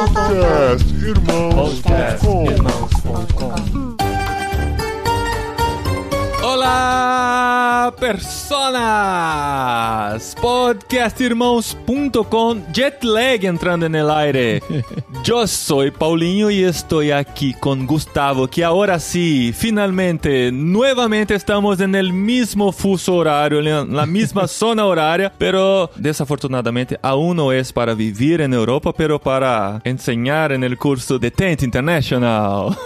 Podcast Irmãos. Podcast Irmãos. Olá! Personas! Podcastirmãos.com Jetlag entrando en el aire. Yo soy Paulinho y estoy aquí con Gustavo, que ahora sí, finalmente, nuevamente estamos en el mismo fuso horario, en la misma zona horaria, pero desafortunadamente aún no es para vivir en Europa, pero para enseñar en el curso de Tent International.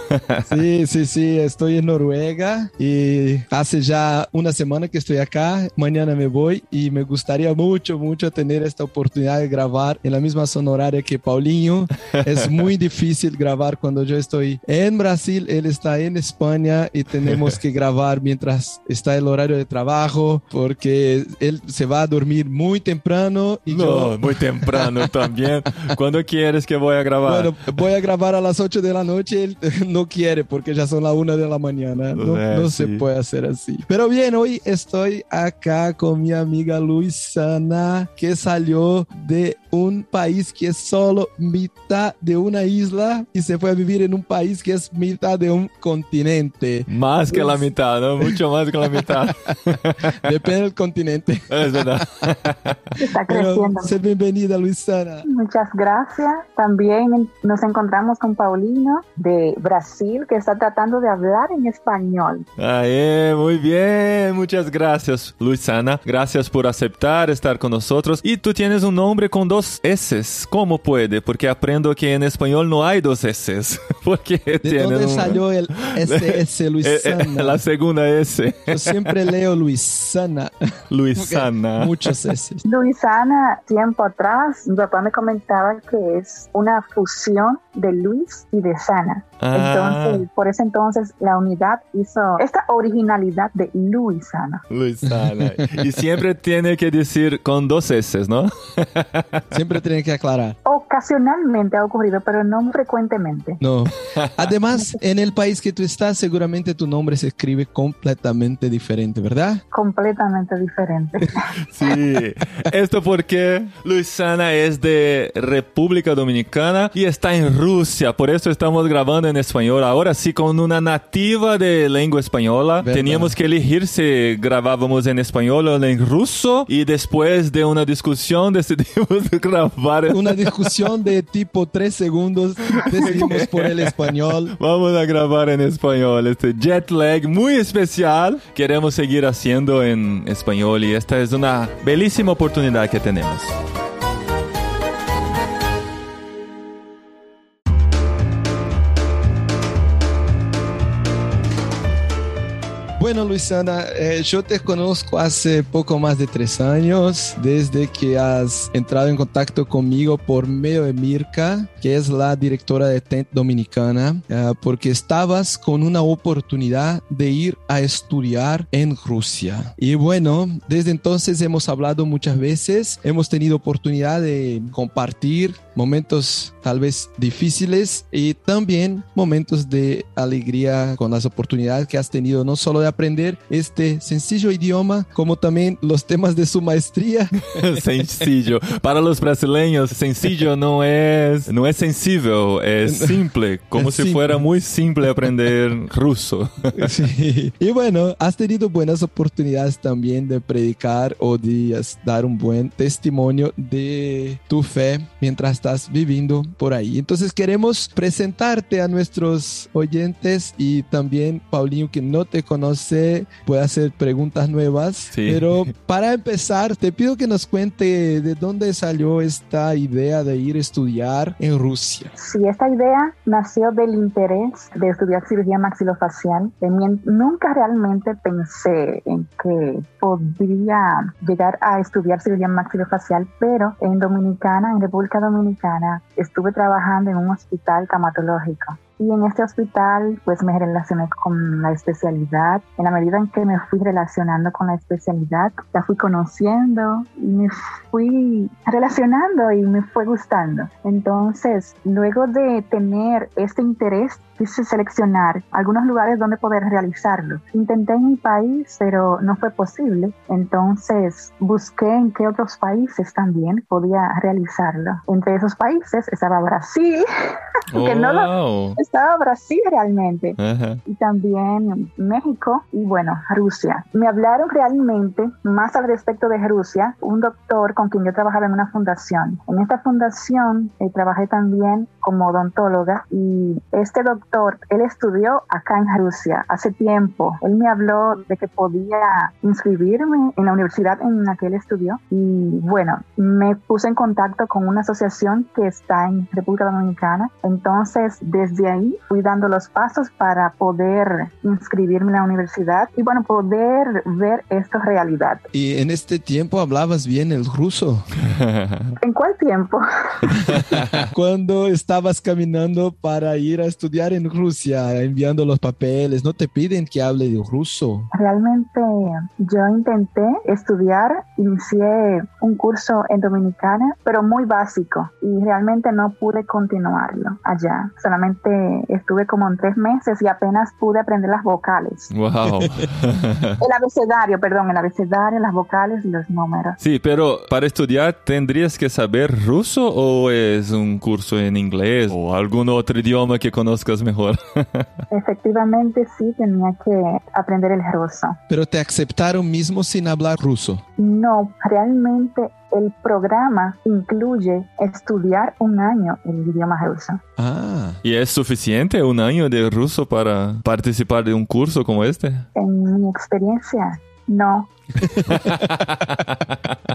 Sí, sí, sí, estoy en Noruega y hace ya una semana que estoy acá, mañana me voy y me gustaría mucho, mucho tener esta oportunidad de grabar en la misma zona horaria que Paulinho. Es muy difícil grabar cuando yo estoy en Brasil, él está en España y tenemos que grabar mientras está el horario de trabajo porque él se va a dormir muy temprano y no, yo... muy temprano también. ¿Cuándo quieres que voy a grabar? Bueno, voy a grabar a las 8 de la noche, él no quiere porque ya son las 1 de la mañana. No, Eh, no sí. se puede hacer así. Pero bien, hoy estoy acá con mi amiga Luisana, que salió de un país que es solo mitad de una isla y se fue a vivir en un país que es mitad de un continente. Más que la mitad, ¿no? Mucho más que la mitad. Depende del continente. Es verdad. Está Pero creciendo. sé bienvenida, Luisana. Muchas gracias. También nos encontramos con Paulino de Brasil, que está tratando de hablar en español. Aê, muy bien. Muchas gracias, Luisana. Gracias por aceptar estar con nosotros. Y tú tienes un nombre con dos S. ¿Cómo puede? Porque aprendo que en español no hay dos S. Porque ¿De dónde un- salió el SS, Eh, eh, Luisana? la segunda S. Yo siempre leo Luisana. Luisana. Muchos S. Luisana, tiempo atrás, mi papá me comentaba que es una fusión de Luis y de Sana. Ah. Entonces, por ese entonces, la unidad hizo esta originalidad de Luisana. Luisana. Y siempre tiene que decir con dos S, ¿no? Siempre tienen que aclarar. Ocasionalmente ha ocurrido, pero no frecuentemente. No. Además, en el país que tú estás, seguramente tu nombre se escribe completamente diferente, ¿verdad? Completamente diferente. Sí, esto porque Luisana es de República Dominicana y está en Rusia, por eso estamos grabando en español. Ahora sí, con una nativa de lengua española, Verdad. teníamos que elegir si grabábamos en español o en ruso y después de una discusión decidimos grabar Una discusión de tipo tres segundos, decidimos por el español. Vamos a grabar en español este jet lag muy especial. Queremos seguir haciendo en español y esta es una bellísima oportunidad que tenemos. Bueno, Luisana, eh, yo te conozco hace poco más de tres años, desde que has entrado en contacto conmigo por medio de Mirka, que es la directora de TENT Dominicana, eh, porque estabas con una oportunidad de ir a estudiar en Rusia. Y bueno, desde entonces hemos hablado muchas veces, hemos tenido oportunidad de compartir momentos tal vez difíciles y también momentos de alegría con las oportunidades que has tenido, no solo de aprender este sencillo idioma, como también los temas de su maestría. sencillo. Para los brasileños, sencillo no es, no es sencillo, es simple, como Es si simple. fuera muy simple aprender ruso. Sí. Y bueno, has tenido buenas oportunidades también de predicar o de dar un buen testimonio de tu fe mientras estás viviendo por ahí. Entonces queremos presentarte a nuestros oyentes y también Paulinho que no te conoce puede hacer preguntas nuevas. Sí. Pero para empezar, te pido que nos cuente de dónde salió esta idea de ir a estudiar en Rusia. Sí, esta idea nació del interés de estudiar cirugía maxilofacial. También nunca realmente pensé en que podría llegar a estudiar cirugía maxilofacial, pero en Dominicana, en República Dominicana, estuve trabajando en un hospital traumatológico. Y en este hospital, pues me relacioné con la especialidad. En la medida en que me fui relacionando con la especialidad, la fui conociendo y me fui relacionando y me fue gustando. Entonces, luego de tener este interés quise seleccionar algunos lugares donde poder realizarlo. Intenté en mi país, pero no fue posible. Entonces busqué en qué otros países también podía realizarlo. Entre esos países estaba Brasil, que no lo, Wow. estaba Brasil realmente Ajá. y también México y bueno, Rusia. Me hablaron realmente más al respecto de Rusia, un doctor con quien yo trabajaba en una fundación. En esta fundación eh, trabajé también como odontóloga y este doctor, él estudió acá en Rusia hace tiempo. Él me habló de que podía inscribirme en la universidad en la que él estudió y bueno, me puse en contacto con una asociación que está en República Dominicana. Entonces, desde ahí fui dando los pasos para poder inscribirme en la universidad y bueno, poder ver esto realidad. Y en este tiempo hablabas bien el ruso. ¿En cuál tiempo? Cuando estabas caminando para ir a estudiar en Rusia, enviando los papeles, no te piden que hable de ruso. Realmente yo intenté estudiar, inicié un curso en Dominicana, pero muy básico y realmente no pude continuarlo allá. Solamente estuve como en tres meses y apenas pude aprender las vocales. Wow. El abecedario, perdón, el abecedario, las vocales y los números. Sí, pero para estudiar tendrías que saber ruso o es un curso en inglés o algún otro idioma que conozcas mejor. Efectivamente sí tenía que aprender el ruso. Pero te aceptaron mismo sin hablar ruso. No, realmente el programa incluye estudiar un año el idioma ruso. Ah, ¿Y es suficiente un año de ruso para participar de un curso como este? En mi experiencia, no.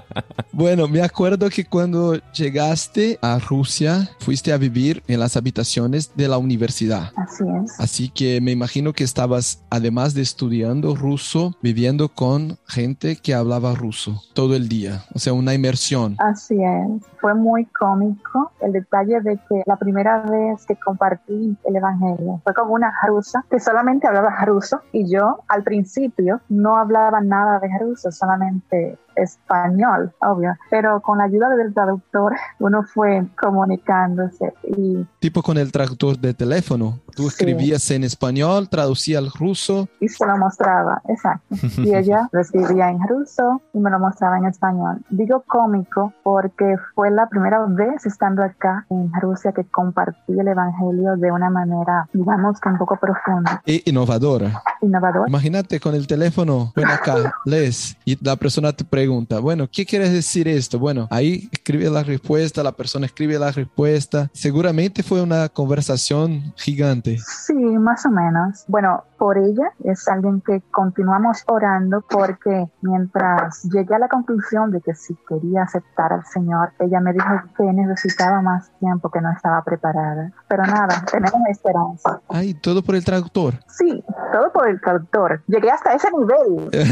Bueno, me acuerdo que cuando llegaste a Rusia, fuiste a vivir en las habitaciones de la universidad. Así es. Así que me imagino que estabas, además de estudiando ruso, viviendo con gente que hablaba ruso todo el día. O sea, una inmersión. Así es. Fue muy cómico el detalle de que la primera vez que compartí el Evangelio fue con una rusa que solamente hablaba ruso y yo al principio no hablaba nada de ruso, solamente español, obvio. Pero con la ayuda del traductor uno fue comunicándose y, Tipo con el traductor de teléfono. Tú Sí. escribías en español, traducía al ruso. y se lo mostraba, exacto. Y ella lo escribía en ruso y me lo mostraba en español. Digo cómico porque fue la primera vez estando acá en Rusia que compartí el Evangelio de una manera, digamos que un poco profunda, E innovadora. innovadora. Imagínate con el teléfono, ven acá, lees y la persona te pregunta, bueno, ¿qué quieres decir esto? Bueno, ahí escribe la respuesta, la persona escribe la respuesta. Seguramente fue una conversación gigante. Sí, más o menos. Bueno, por ella es alguien que continuamos orando porque mientras llegué a la conclusión de que si quería aceptar al Señor, ella me dijo que necesitaba más tiempo, que no estaba preparada. Pero nada, tenemos esperanza. Ay, todo por el traductor. Sí, todo por el traductor. Llegué hasta ese nivel.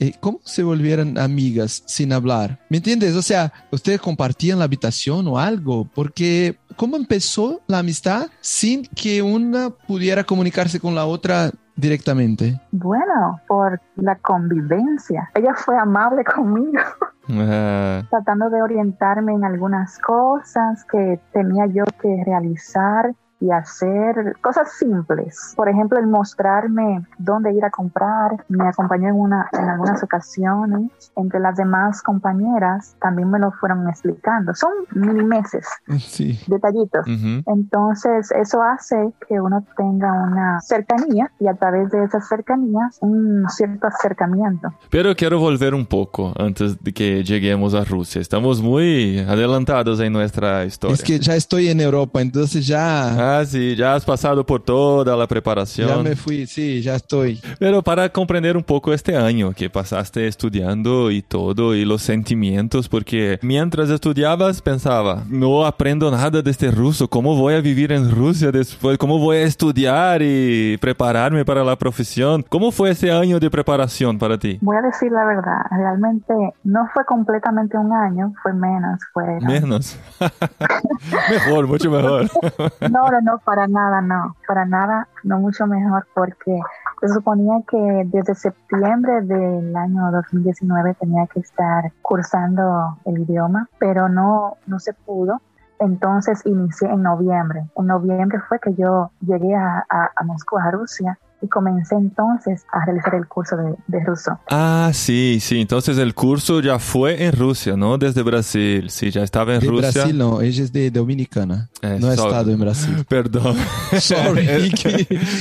Eh, ¿Cómo se volvieron amigas sin hablar? ¿Me entiendes? O sea, ustedes compartían la habitación o algo, porque ¿cómo empezó la amistad sin que una pudiera comunicarse con la otra directamente? Bueno, por la convivencia. Ella fue amable conmigo, tratando de orientarme en algunas cosas que tenía yo que realizar y hacer cosas simples. Por ejemplo, el mostrarme dónde ir a comprar. Me acompañó en, una, en algunas ocasiones. Entre las demás compañeras también me lo fueron explicando. Son milimeses, Sí. detallitos. ujú. Entonces, eso hace que uno tenga una cercanía y a través de esas cercanías un cierto acercamiento. Pero quiero volver un poco antes de que lleguemos a Rusia. Estamos muy adelantados en nuestra historia. Es que ya estoy en Europa, entonces ya, Ah, sí, ya has pasado por toda la preparación. ya me fui, sí, ya estoy. Pero para comprender un poco este año que pasaste estudiando y todo y los sentimientos, porque mientras estudiabas pensaba, no aprendo nada de este ruso, ¿cómo voy a vivir en Rusia después? ¿Cómo voy a estudiar y prepararme para la profesión? ¿Cómo fue ese año de preparación para ti? Voy a decir la verdad, realmente no fue completamente un año, fue menos, fue... Menos. mejor, mucho mejor. No, no, para nada, no, para nada, no mucho mejor porque se suponía que desde septiembre del año 2019 tenía que estar cursando el idioma, pero no, no se pudo Entonces inicié en noviembre. En noviembre fue que yo llegué a, a Moscú, a Rusia, y comencé entonces a realizar el curso de, de, ruso. Ah, sí, sí. Entonces el curso ya fue en Rusia, ¿no? Desde Brasil. Sí, ya estaba en de Rusia. Brasil no, ella es de Dominicana. Eh, no ha sorry. estado en Brasil. Perdón. Sorry.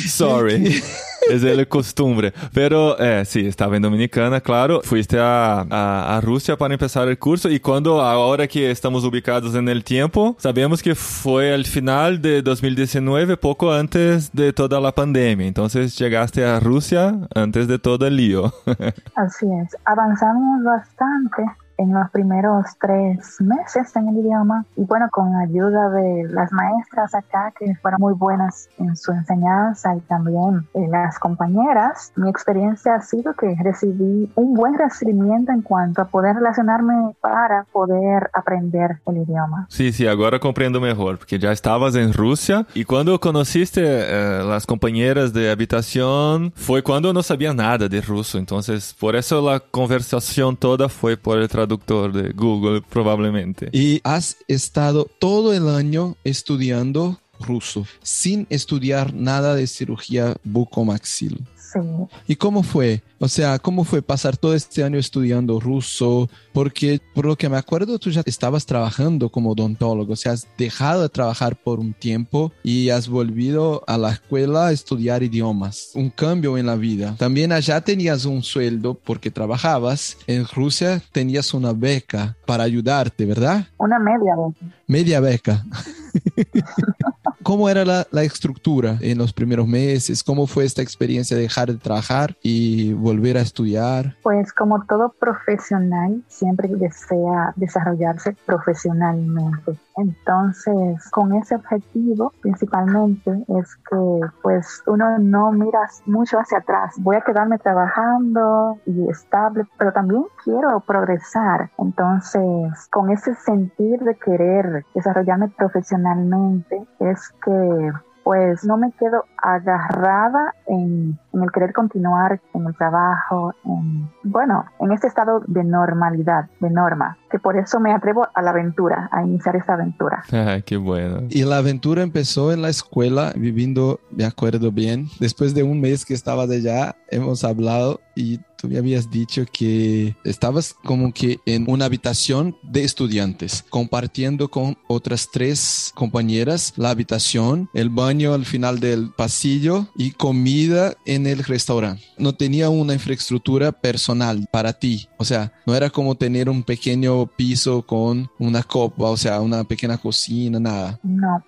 Sorry. es de la costumbre. Pero eh, sí, estaba en Dominicana, claro. Fuiste a, a, a, Rusia para empezar el curso y cuando, ahora que estamos ubicados en el tiempo, sabemos que fue al final de 2019, poco antes de toda la pandemia. Entonces llegaste a Rusia antes de todo el lío. Así es. Avanzamos bastante en los primeros tres meses en el idioma. Y bueno, con ayuda de las maestras acá que fueron muy buenas en su enseñanza y también eh, las compañeras, mi experiencia ha sido que recibí un buen recibimiento en cuanto a poder relacionarme para poder aprender el idioma. Sí, sí, ahora comprendo mejor, porque ya estabas en Rusia. Y cuando conociste eh, las compañeras de habitación fue cuando no sabía nada de ruso, entonces por eso la conversación toda fue por el traductor de Google probablemente. Y has estado todo el año estudiando ruso, sin estudiar nada de cirugía bucomaxil. Sí. ¿Y cómo fue? O sea, ¿cómo fue pasar todo este año estudiando ruso? Porque por lo que me acuerdo, tú ya estabas trabajando como odontólogo, o sea, has dejado de trabajar por un tiempo y has volvido a la escuela a estudiar idiomas. Un cambio en la vida. También allá tenías un sueldo porque trabajabas. En Rusia tenías una beca para ayudarte, ¿verdad? Una media beca. Media beca. ¿Cómo era la, la, estructura en los primeros meses? ¿Cómo fue esta experiencia de dejar de trabajar y volver a estudiar? Pues como todo profesional, siempre desea desarrollarse profesionalmente. Entonces, con ese objetivo principalmente es que pues uno no mira mucho hacia atrás. Voy a quedarme trabajando y estable, pero también quiero progresar. Entonces, con ese sentir de querer desarrollarme profesionalmente es que pues no me quedo agarrada en, en, el querer continuar en el trabajo, en, bueno, en este estado de normalidad, de norma, que por eso me atrevo a la aventura, a iniciar esta aventura. Qué bueno. Y la aventura empezó en la escuela, viviendo, me acuerdo bien, después de un mes que estaba de allá, hemos hablado y tú me habías dicho que estabas como que en una habitación de estudiantes, compartiendo con otras tres compañeras la habitación, el baño al final del pasillo y comida en el restaurante. No tenía una infraestructura personal para ti, o sea, no era como tener un pequeño piso con una copa, o sea, una pequeña cocina, nada. No.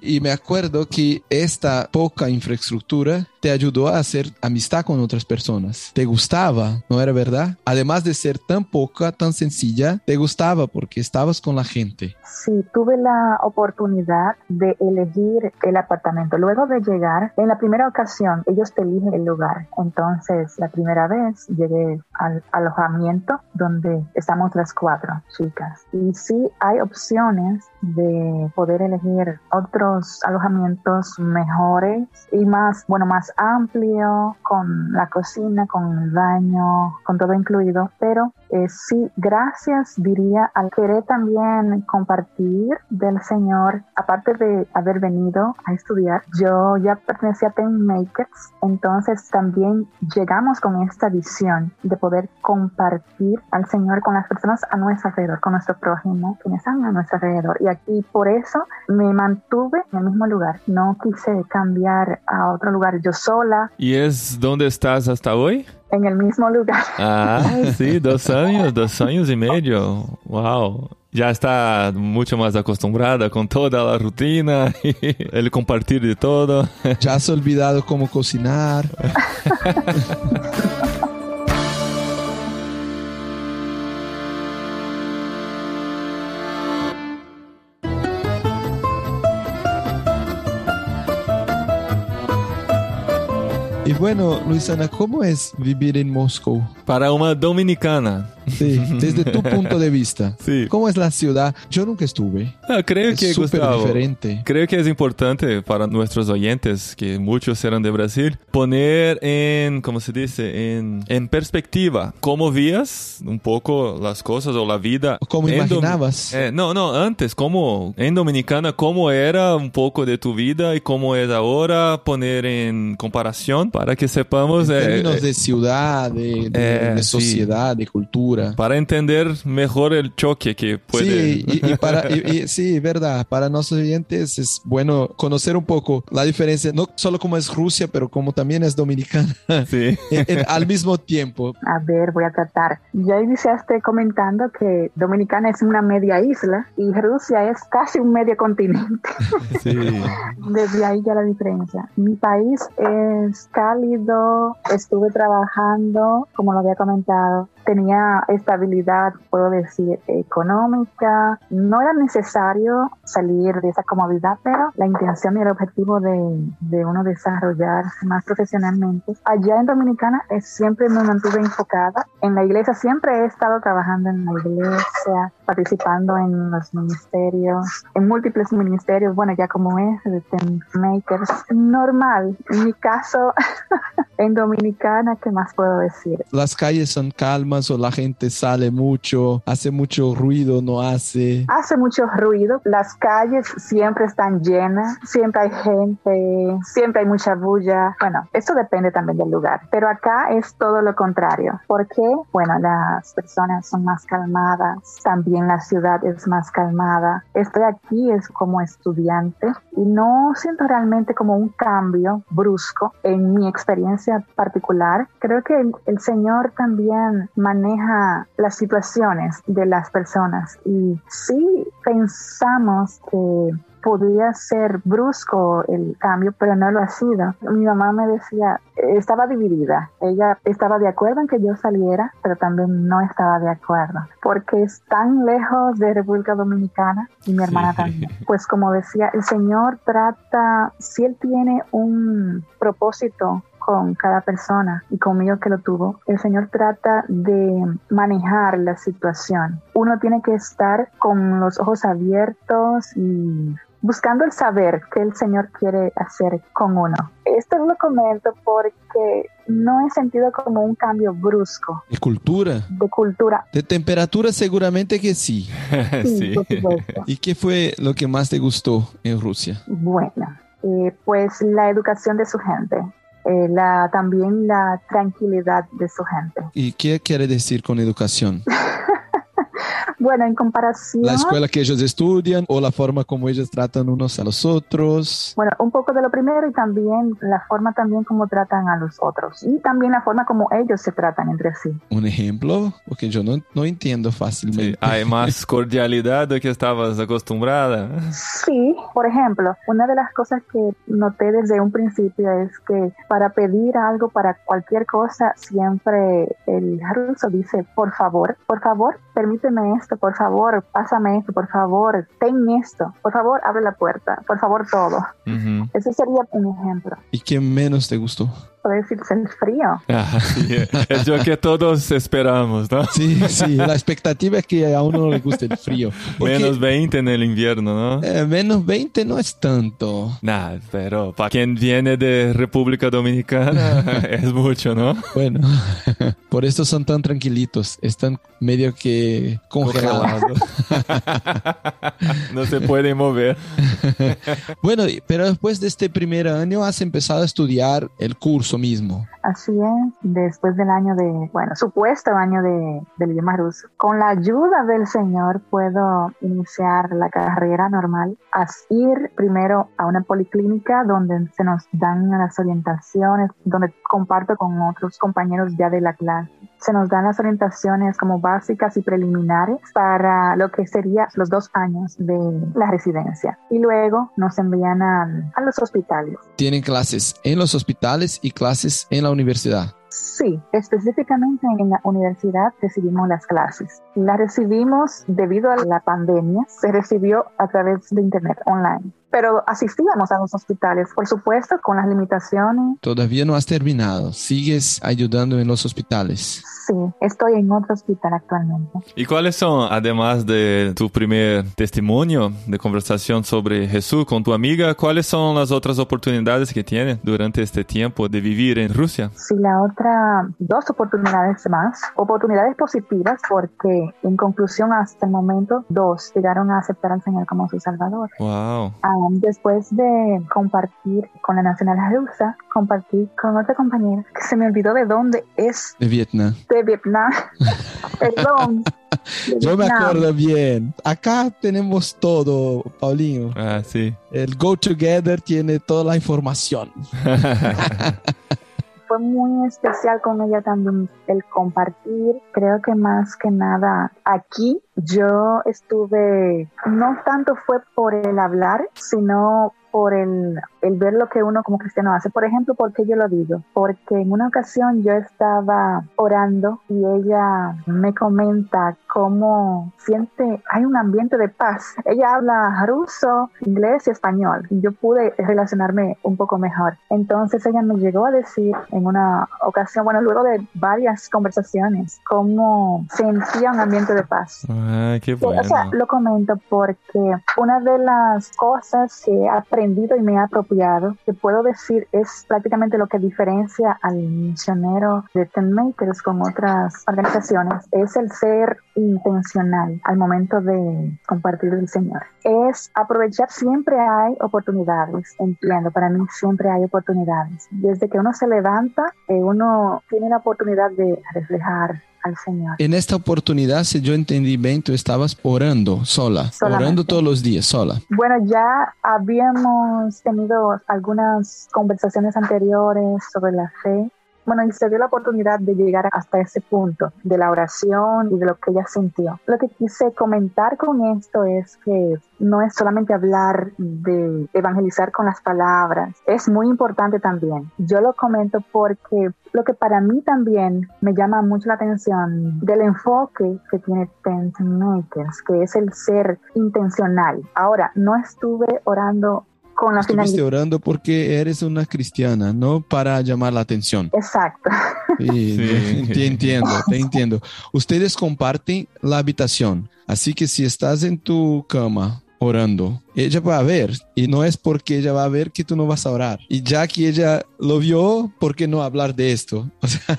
Y me acuerdo que esta poca infraestructura te ayudó a hacer amistad con otras personas. Te gustaba, ¿no era verdad? Además de ser tan poca, tan sencilla, te gustaba porque estabas con la gente. Sí, tuve la oportunidad de elegir el apartamento. Luego de llegar, en la primera ocasión, ellos te eligen el lugar. Entonces, la primera vez llegué al alojamiento donde estamos las cuatro chicas. Y sí hay opciones de poder elegir otros alojamientos mejores y más, bueno, más amplio, con la cocina, con el baño, con todo incluido, pero eh, sí, gracias diría al querer también compartir del Señor, aparte de haber venido a estudiar, yo ya pertenecía a Ten Makers, entonces también llegamos con esta visión de poder compartir al Señor con las personas a nuestro alrededor, con nuestro prójimo, quienes están a nuestro alrededor. Y aquí por eso me mantuve en el mismo lugar, no quise cambiar a otro lugar yo sola. ¿Y es donde estás hasta hoy? En el mismo lugar. Ah, sí, dos años, dos años y medio. Wow. Ya está mucho más acostumbrada con toda la rutina y el compartir de todo. Ya has olvidado cómo cocinar. Y bueno, Luisana, ¿cómo es vivir en Moscú? Para una dominicana, Sí, desde tu punto de vista. Sí. ¿Cómo es la ciudad? Yo nunca estuve. Ah, creo Es que, súper diferente. creo que es importante para nuestros oyentes, que muchos serán de Brasil, poner en, ¿cómo se dice? En, en perspectiva, cómo vías un poco las cosas o la vida. ¿Cómo imaginabas? Eh, no, no, antes, como en Dominicana, cómo era un poco de tu vida y cómo es ahora, poner en comparación para que sepamos... En eh, términos eh, de ciudad, de, de- eh, de sí. sociedad, de cultura. para entender mejor el choque que puede... Sí, y, y para, y- y- sí, verdad. Para nuestros oyentes es bueno conocer un poco la diferencia, no solo como es Rusia, pero como también es dominicana Sí. en- en- al mismo tiempo. A ver, voy a tratar. Ya iniciaste comentando que Dominicana es una media isla y Rusia es casi un medio continente. Sí. Desde ahí ya la diferencia. Mi país es cálido, estuve trabajando, como lo había comentado, tenía estabilidad, puedo decir, económica. No era necesario salir de esa comodidad, pero la intención y el objetivo de, de uno desarrollarse más profesionalmente. Allá en Dominicana siempre me mantuve enfocada. En la iglesia siempre he estado trabajando en la iglesia, participando en los ministerios, en múltiples ministerios, bueno, ya como es, de tent makers. Normal, en mi caso, en Dominicana, ¿qué más puedo decir? Las calles son calmas o la gente sale mucho, hace mucho ruido, no hace. Hace mucho ruido, las calles siempre están llenas, siempre hay gente, siempre hay mucha bulla. Bueno, eso depende también del lugar, pero acá es todo lo contrario. ¿Por qué? Bueno, las personas son más calmadas, también la ciudad es más calmada. Estoy aquí es como estudiante y no siento realmente como un cambio brusco en mi experiencia particular. Creo que el, el Señor también maneja las situaciones de las personas y sí pensamos que podía ser brusco el cambio, pero no lo ha sido. Mi mamá me decía, estaba dividida. Ella estaba de acuerdo en que yo saliera, pero también no estaba de acuerdo, porque es tan lejos de República Dominicana y mi hermana Sí. también. Pues como decía, el Señor trata, si Él tiene un propósito con cada persona y conmigo que lo tuvo, el Señor trata de manejar la situación. Uno tiene que estar con los ojos abiertos y buscando el saber que el Señor quiere hacer con uno. Esto lo comento porque no he sentido como un cambio brusco De cultura. de cultura. De temperatura seguramente que sí. Sí. ¿Y qué fue lo que más te gustó en Rusia? Bueno, eh, pues la educación de su gente, eh, la, también la tranquilidad de su gente. ¿Y qué quiere decir con educación? Bueno, en comparación... ¿La escuela que ellos estudian o la forma como ellos tratan unos a los otros? Bueno, un poco de lo primero y también la forma también como tratan a los otros y también la forma como ellos se tratan entre sí. Un ejemplo, porque yo no, no entiendo Sí, fácilmente. hay más cordialidad de que estabas acostumbrada. Sí, por ejemplo, una de las cosas que noté desde un principio es que para pedir algo, para cualquier cosa, siempre el ruso dice, por favor, por favor, permíteme esto, por favor, pásame esto, por favor, ten esto, por favor, abre la puerta, por favor, todo. Ujú. Ese sería un ejemplo. ¿Y qué menos te gustó? Decirse el frío. Ah, sí, es lo que todos esperamos, ¿no? Sí, sí, la expectativa es que a uno no le guste el frío. Porque, Menos 20 en el invierno, ¿no? eh, menos 20 no es tanto. Nah, pero para quien viene de República Dominicana es mucho, ¿no? Bueno, por eso son tan tranquilitos, están medio que congelados. no se puede mover. Bueno, pero después de este primer año has empezado a estudiar el curso mismo. Así es, después del año de, bueno, supuesto año de, del idioma ruso, con la ayuda del Señor puedo iniciar la carrera normal, a ir primero a una policlínica donde se nos dan las orientaciones, donde comparto con otros compañeros ya de la clase. Se nos dan las orientaciones como básicas y preliminares para lo que sería los dos años de la residencia. Y luego nos envían al- a los hospitales. Tienen clases en los hospitales y clases en la universidad. Sí, específicamente en la universidad recibimos las clases. Las recibimos debido a la pandemia, se recibió a través de internet online. Pero asistíamos a los hospitales, por supuesto, con las limitaciones. Todavía no has terminado. Sigues ayudando en los hospitales. Sí, estoy en otro hospital actualmente. ¿Y cuáles son, además de tu primer testimonio de conversación sobre Jesús con tu amiga, cuáles son las otras oportunidades que tienes durante este tiempo de vivir en Rusia? Sí, la otra, dos oportunidades más, oportunidades positivas porque en conclusión hasta el momento dos llegaron a aceptar al Señor como su Salvador. Wow. Um, después de compartir con la nacional rusa, compartí con otra compañera que se me olvidó de dónde es, De Vietnam. de Vietnam. Perdón. de Yo me acuerdo bien. Acá tenemos todo, Paulinho. Ah, sí. El Go Together tiene toda la información. fue muy especial con ella también el compartir. Creo que más que nada aquí yo estuve, no tanto fue por el hablar, sino por el, el ver lo que uno como cristiano hace. Por ejemplo, ¿por qué yo lo digo? Porque en una ocasión yo estaba orando y ella me comenta cómo siente, hay un ambiente de paz. Ella habla ruso, inglés y español. Yo pude relacionarme un poco mejor. Entonces ella me llegó a decir en una ocasión, bueno, luego de varias conversaciones, cómo sentía un ambiente de paz. Ah, qué bueno. O sea, lo comento porque una de las cosas que he aprendido y me he apropiado, que puedo decir es prácticamente lo que diferencia al misionero de Tent Makers con otras organizaciones, es el ser intencional al momento de compartir el Señor. Es aprovechar, siempre hay oportunidades, entiendo, para mí siempre hay oportunidades. Desde que uno se levanta, eh, uno tiene la oportunidad de reflejar al Señor. En esta oportunidad, si yo entendí bien, tú estabas orando sola, Solamente. orando todos los días sola. Bueno, ya habíamos tenido algunas conversaciones anteriores sobre la fe. Bueno, y se dio la oportunidad de llegar hasta ese punto de la oración y de lo que ella sintió. Lo que quise comentar con esto es que no es solamente hablar de evangelizar con las palabras, es muy importante también. Yo lo comento porque lo que para mí también me llama mucho la atención del enfoque que tiene Tent Makers, que es el ser intencional. Ahora, no estuve orando con la Estuviste finalidad. orando porque eres una cristiana, no para llamar la atención. Exacto. Sí, Sí. Te entiendo, te entiendo. Ustedes comparten la habitación, así que si estás en tu cama orando, ella va a ver y no es porque ella va a ver que tú no vas a orar. Y ya que ella lo vio, ¿por qué no hablar de esto? O sea,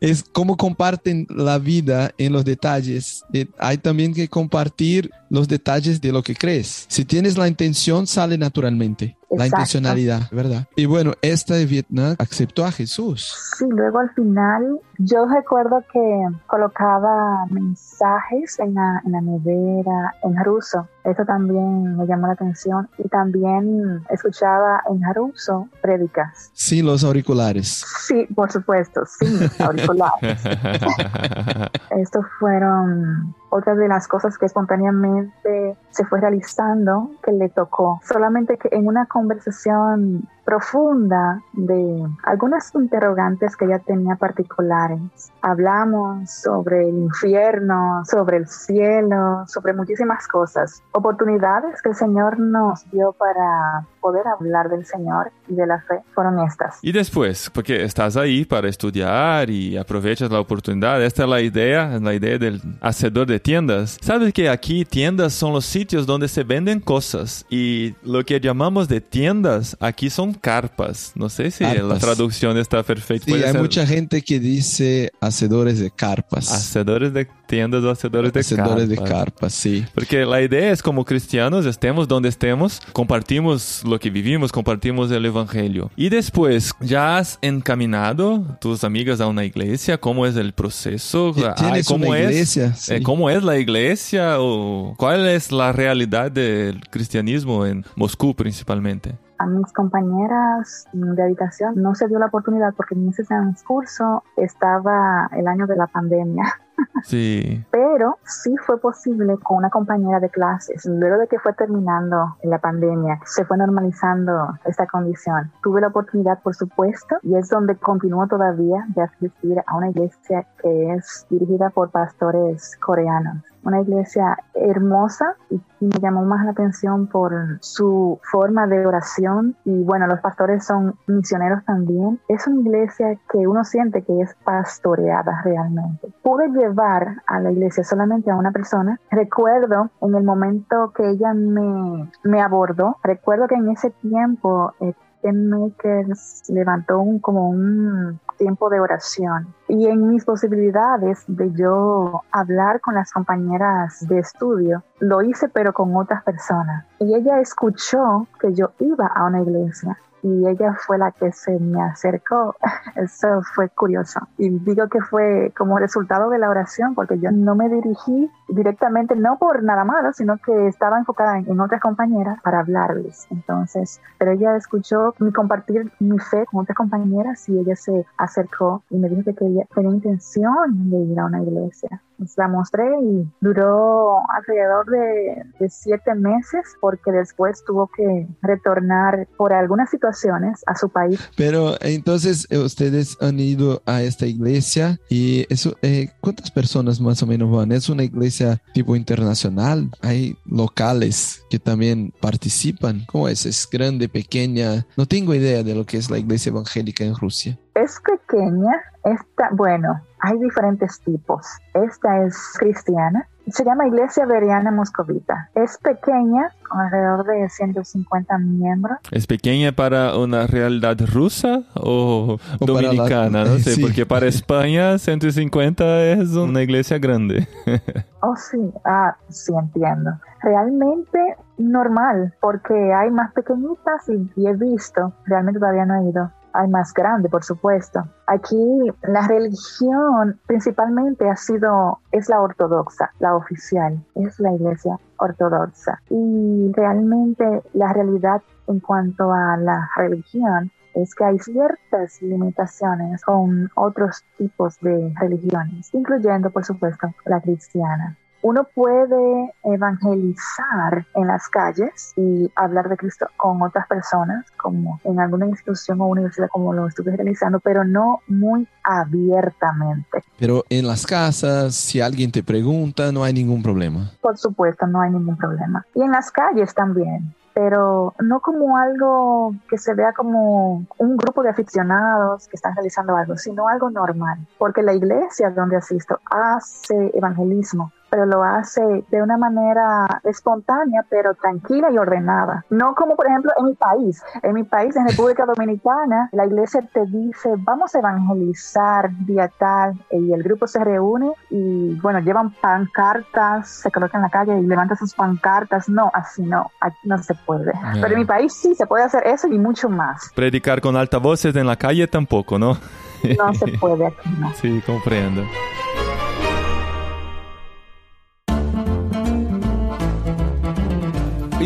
es como comparten la vida en los detalles. Eh, hay también que compartir los detalles de lo que crees. Si tienes la intención, sale naturalmente. La intencionalidad, ¿verdad? Y bueno, esta de Vietnam aceptó a Jesús. Sí, luego al final yo recuerdo que colocaba mensajes en la, en la nevera en ruso. Eso también me llamó la atención. Y también escuchaba en ruso prédicas. Sin los auriculares. Sí, por supuesto, sí, auriculares. Estos fueron otras de las cosas que espontáneamente se fue realizando que le tocó. Solamente que en una conversación profunda de algunas interrogantes que ella tenía particulares. Hablamos sobre el infierno, sobre el cielo, sobre muchísimas cosas. Oportunidades que el Señor nos dio para poder hablar del Señor y de la fe fueron estas. Y después, porque estás ahí para estudiar y aprovechas la oportunidad, esta es la idea, la idea del hacedor de tiendas. Sabes que aquí tiendas son los sitios donde se venden cosas y lo que llamamos de tiendas aquí son carpas. No sé si la Carpas. traducción está perfecta. Sí, Puede hay ser mucha gente que dice hacedores de carpas. Hacedores de tiendas o hacedores de hacedores de carpas. carpas, sí. Porque la idea es como cristianos, estemos donde estemos, compartimos lo que vivimos, compartimos el evangelio. Y después, ya has encaminado tus amigas a una iglesia, ¿cómo es el proceso? Y Ay, ¿Cómo una es? iglesia. sí. Eh, ¿Cómo es la iglesia o cuál es la realidad del cristianismo en Moscú principalmente? A mis compañeras de habitación no se dio la oportunidad porque en ese transcurso estaba el año de la pandemia. Sí. Pero sí fue posible con una compañera de clases. Luego de que fue terminando la pandemia, se fue normalizando esta condición. Tuve la oportunidad, por supuesto, y es donde continúo todavía de asistir a una iglesia que es dirigida por pastores coreanos una iglesia hermosa y, me llamó más la atención por su forma de oración y bueno, los pastores son misioneros también. Es una iglesia que uno siente que es pastoreada realmente. Pude llevar a la iglesia solamente a una persona. Recuerdo en el momento que ella me, me abordó, recuerdo que en ese tiempo eh, Makers levantó un, como un tiempo de oración y en mis posibilidades de yo hablar con las compañeras de estudio, lo hice pero con otras personas. Y ella escuchó que yo iba a una iglesia y ella fue la que se me acercó. Eso fue curioso. Y digo que fue como resultado de la oración, porque yo no me dirigí directamente, no por nada malo, sino que estaba enfocada en, otras compañeras para hablarles. Entonces, pero ella escuchó mi compartir mi fe con otras compañeras y ella se acercó y me dijo que tenía intención de ir a una iglesia la mostré y duró alrededor de, siete meses porque después tuvo que retornar por algunas situaciones a su país. Pero entonces eh, ustedes han ido a esta iglesia y eso, eh, ¿cuántas personas más o menos van? ¿Es una iglesia tipo internacional? ¿Hay locales que también participan? ¿Cómo es? ¿Es grande, pequeña? No tengo idea de lo que es la iglesia evangélica en Rusia. Es pequeña, esta, bueno, hay diferentes tipos. Esta es cristiana. Se llama Iglesia Veriana Moscovita. Es pequeña, alrededor de 150 miembros. ¿Es pequeña para una realidad rusa o, dominicana? no sé, porque para España 150 es una iglesia grande. oh, sí, ah, sí entiendo. Realmente normal, porque hay más pequeñitas y he visto, realmente todavía no he ido, hay más grande, por supuesto. Aquí la religión principalmente ha sido, es la ortodoxa, la oficial, es la iglesia ortodoxa. Y realmente la realidad en cuanto a la religión es que hay ciertas limitaciones con otros tipos de religiones, incluyendo, por supuesto, la cristiana uno puede evangelizar en las calles y hablar de Cristo con otras personas, como en alguna institución o universidad como lo estuve realizando, pero no muy abiertamente. Pero en las casas, si alguien te pregunta, no hay ningún problema. Por supuesto, no hay ningún problema. Y en las calles también pero no como algo que se vea como un grupo de aficionados que están realizando algo, sino algo normal, porque la iglesia donde asisto hace evangelismo pero lo hace de una manera espontánea, pero tranquila y ordenada. No como, por ejemplo, en mi país. En mi país, en República Dominicana, la iglesia te dice, vamos a evangelizar día tal, y el grupo se reúne y, bueno, llevan pancartas, se colocan en la calle y levantan sus pancartas. No, así no, aquí no se puede. Pero en mi país sí se puede hacer eso y mucho más. Predicar con altavoces en la calle tampoco, ¿no? No se puede aquí, no. Sí, comprendo.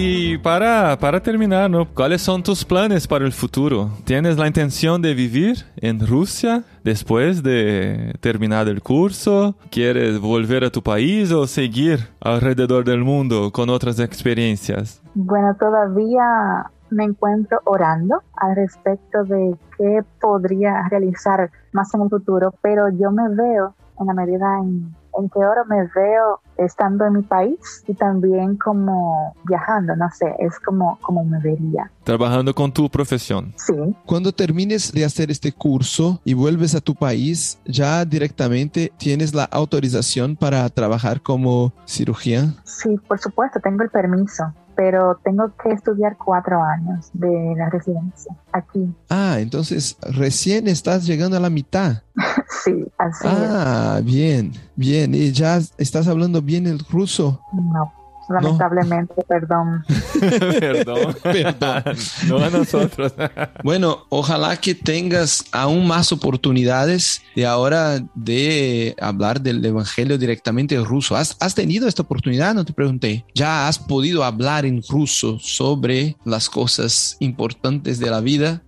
Y para, para terminar. ¿cuáles son tus planes para el futuro? ¿Tienes la intención de vivir en Rusia después de terminar el curso? ¿Quieres volver a tu país o seguir alrededor del mundo con otras experiencias? Bueno, todavía me encuentro orando al respecto de qué podría realizar más en el futuro, pero yo me veo en la medida en en qué hora me veo estando en mi país y también como viajando, no sé, es como, como me vería. Trabajando con tu profesión. Sí. Cuando termines de hacer este curso y vuelves a tu país, ya directamente tienes la autorización para trabajar como cirugía. Sí, por supuesto, tengo el permiso pero tengo que estudiar cuatro años de la residencia aquí. Ah, entonces recién estás llegando a la mitad. sí, así ah, bien, bien. ¿Y ya estás hablando bien el ruso? No lamentablemente, perdón. perdón. perdón. no a nosotros. bueno, ojalá que tengas aún más oportunidades de ahora de hablar del Evangelio directamente en ruso. ¿Has, ¿Has tenido esta oportunidad? No te pregunté. ¿Ya has podido hablar en ruso sobre las cosas importantes de la vida?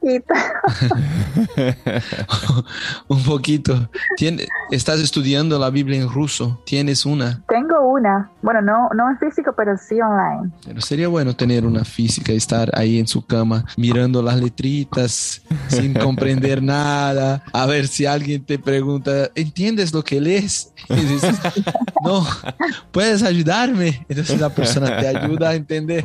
Poquito. un poquito. Tien- estás estudiando la Biblia en ruso. Tienes una. Tengo una, bueno, no, no en físico, pero sí online. Pero sería bueno tener una física y estar ahí en su cama mirando las letritas sin comprender nada. A ver si alguien te pregunta, ¿entiendes lo que lees? Y dices, no, ¿puedes ayudarme? Entonces la persona te ayuda a entender.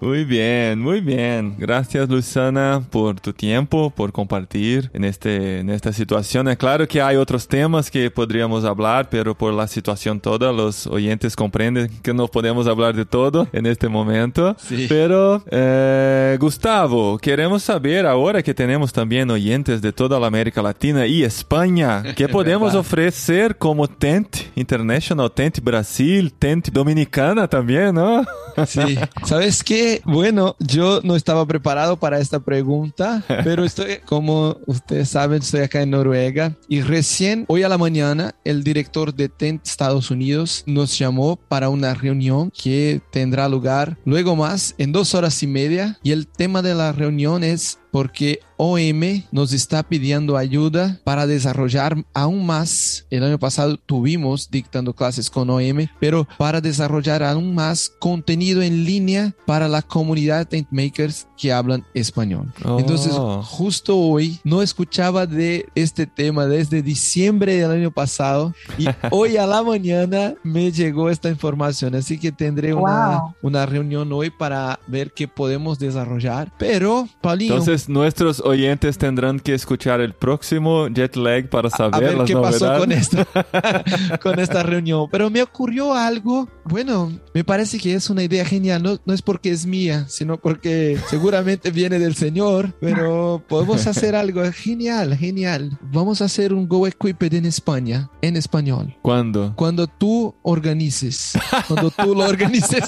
Muy bien, muy bien. Gracias, Luciana, por tu tiempo, por compartir en, este, en esta situación. Es claro que hay otros temas que podríamos hablar, pero por la situación toda, los oyentes comprenden que no podemos hablar de todo en este momento. Sí. Pero, eh, Gustavo, queremos saber ahora que tenemos también oyentes de toda la América Latina y España, ¿qué podemos ofrecer como TENT International, TENT Brasil, TENT Dominicana también, ¿no? Sí. ¿Sabes qué? Bueno, yo no estaba preparado para esta pregunta, pero estoy, como ustedes saben, estoy acá en Noruega y recién hoy a la mañana el director de TENT Estados Unidos nos llamó para una reunión que tendrá lugar luego más en dos horas y media y el tema de la reunión es porque OM nos está pidiendo ayuda para desarrollar aún más. El año pasado tuvimos dictando clases con OM, pero para desarrollar aún más contenido en línea para la comunidad de makers que hablan español. Oh. Entonces, justo hoy no escuchaba de este tema desde diciembre del año pasado y hoy a la mañana me llegó esta información, así que tendré una, Wow. una reunión hoy para ver qué podemos desarrollar. Pero, Paulinho, Entonces nuestros oyentes tendrán que escuchar el próximo jet lag para saber a ver las qué pasó novedades. con esta, con esta reunión. Pero me ocurrió algo, bueno, me parece que es una idea genial, no, no es porque es mía, sino porque seguramente viene del Señor, pero podemos hacer algo genial, genial. Vamos a hacer un Go Equipped en España, en español. ¿Cuándo? Cuando tú organices, cuando tú lo organices.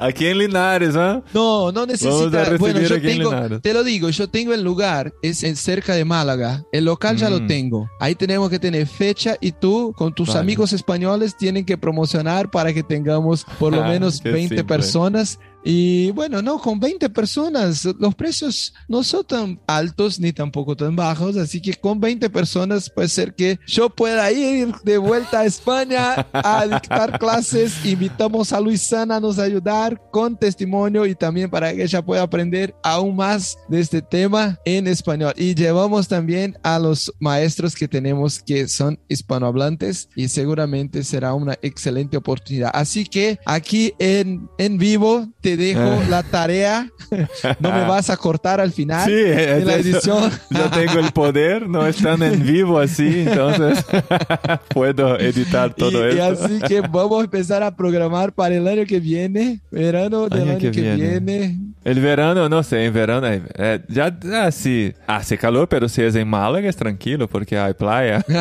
Aquí en Linares, ¿ah? No, no Vamos a necesita. recibir Bueno, yo aquí en tengo, Linares. Te lo digo, yo tengo el lugar, es en cerca de Málaga. El local ya lo Mm. tengo. Ahí tenemos que tener fecha y tú con tus Vale. amigos españoles tienen que promocionar para que tengamos por lo Ah, menos qué 20 simple. personas. Y bueno, no, con 20 personas los precios no son tan altos ni tampoco tan bajos, así que con 20 personas puede ser que yo pueda ir de vuelta a España a dictar clases. Invitamos a Luisana a nos ayudar con testimonio y también para que ella pueda aprender aún más de este tema en español. Y llevamos también a los maestros que tenemos que son hispanohablantes y seguramente será una excelente oportunidad. Así que aquí en, en vivo te dejo Ah. la tarea. No me vas a cortar al final Sí, de la eso. edición. Yo tengo el poder, no están en vivo así, entonces puedo editar todo y, y así que vamos a empezar a programar para el año que viene, verano del Año año, que que, viene. viene. El verano, no sé, en verano eh, eh, ya ah, sí, hace calor, pero si es en Málaga es tranquilo porque hay playa.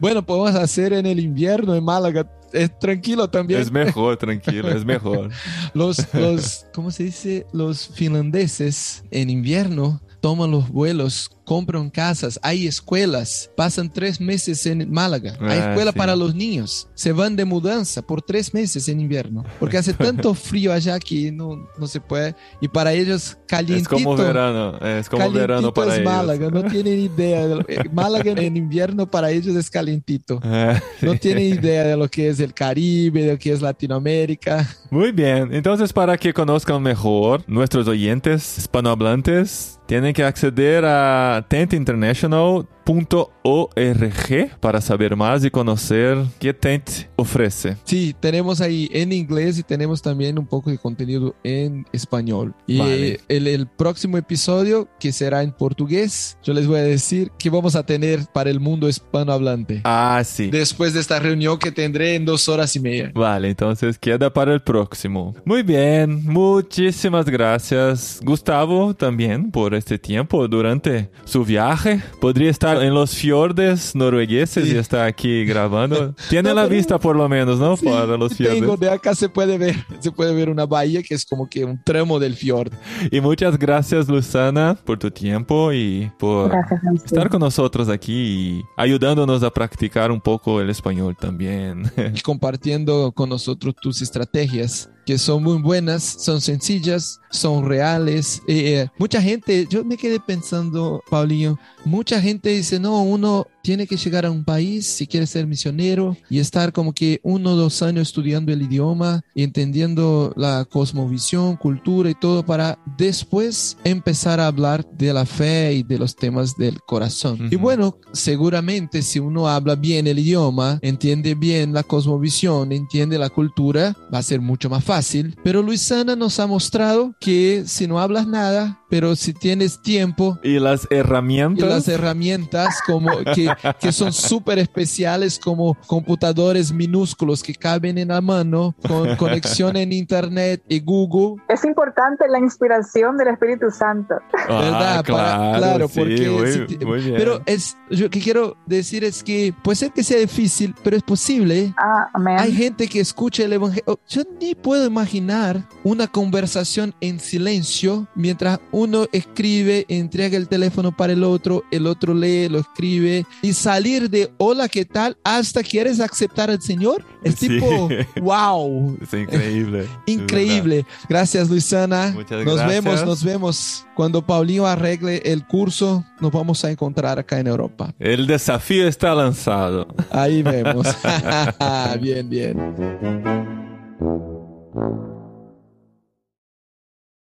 Bueno, podemos hacer en el invierno en Málaga. Es tranquilo también. Es mejor, tranquilo, es mejor. Los, los, ¿cómo se dice? Los finlandeses en invierno toman los vuelos, compran casas, hay escuelas, pasan tres meses en Málaga, hay Ah, escuela sí. para los niños, se van de mudanza por tres meses en invierno, porque hace tanto frío allá que no, no se puede, y para ellos Es calientito. como verano, es como verano para es ellos. Málaga, no tienen idea. de lo- Málaga en invierno para ellos es calientito. Ah, No sí. tienen idea de lo que es el Caribe, de lo que es Latinoamérica. Muy bien, entonces para que conozcan mejor nuestros oyentes hispanohablantes, tienen que acceder a na Tent International tentinternational.org para saber más y conocer qué Tent ofrece. Sí, tenemos ahí en inglés y tenemos también un poco de contenido en español. Y Vale. el, el próximo episodio, que será en portugués, yo les voy a decir que vamos a tener para el mundo hispanohablante. Ah, sí. Después de esta reunión que tendré en dos horas y media. Vale, entonces queda para el próximo. Muy bien, muchísimas gracias Gustavo también por este tiempo durante su viaje. Podría estar en los fiordes noruegueses Sí. y está aquí grabando. Tiene No, la pero- vista por lo menos, ¿no? Sí, para los fiordes. tengo, de acá se puede ver, se puede ver una bahía que es como que un tramo del fiord. Y muchas gracias Luzana por tu tiempo y por Gracias estar con nosotros aquí y ayudándonos a practicar un poco el español también. y compartiendo con nosotros tus estrategias que son muy buenas, son sencillas, son reales. Eh, mucha gente, yo me quedé pensando, Paulinho, mucha gente dice, no, uno tiene que llegar a un país si quiere ser misionero y estar como que uno o dos años estudiando el idioma, entendiendo la cosmovisión, cultura y todo para después empezar a hablar de la fe y de los temas del corazón. Y bueno, seguramente si uno habla bien el idioma, entiende bien la cosmovisión, entiende la cultura, va a ser mucho más fácil. Pero Luisana nos ha mostrado que si no hablas nada, pero si tienes tiempo y las herramientas, y las herramientas como que, que son súper especiales como computadores minúsculos que caben en la mano con conexión en internet y Google. Es importante la inspiración del Espíritu Santo. ¿Verdad? Ah, claro, claro, sí, porque muy- si ti- muy bien. pero es yo que quiero decir es que puede ser que sea difícil, pero es posible. Ah. Hay gente que escucha el evangelio. Yo ni puedo imaginar una conversación en silencio mientras uno escribe, entrega el teléfono para el otro, el otro lee, lo escribe y salir de hola, ¿qué tal? hasta quieres aceptar al Señor. Es Sí. tipo, wow, Es increíble. increíble. Gracias, Luisana. Muchas nos gracias. vemos, nos vemos. Cuando Paulinho arregle el curso, nos vamos a encontrar acá en Europa. El desafío está lanzado. Ahí vemos. bien, bien.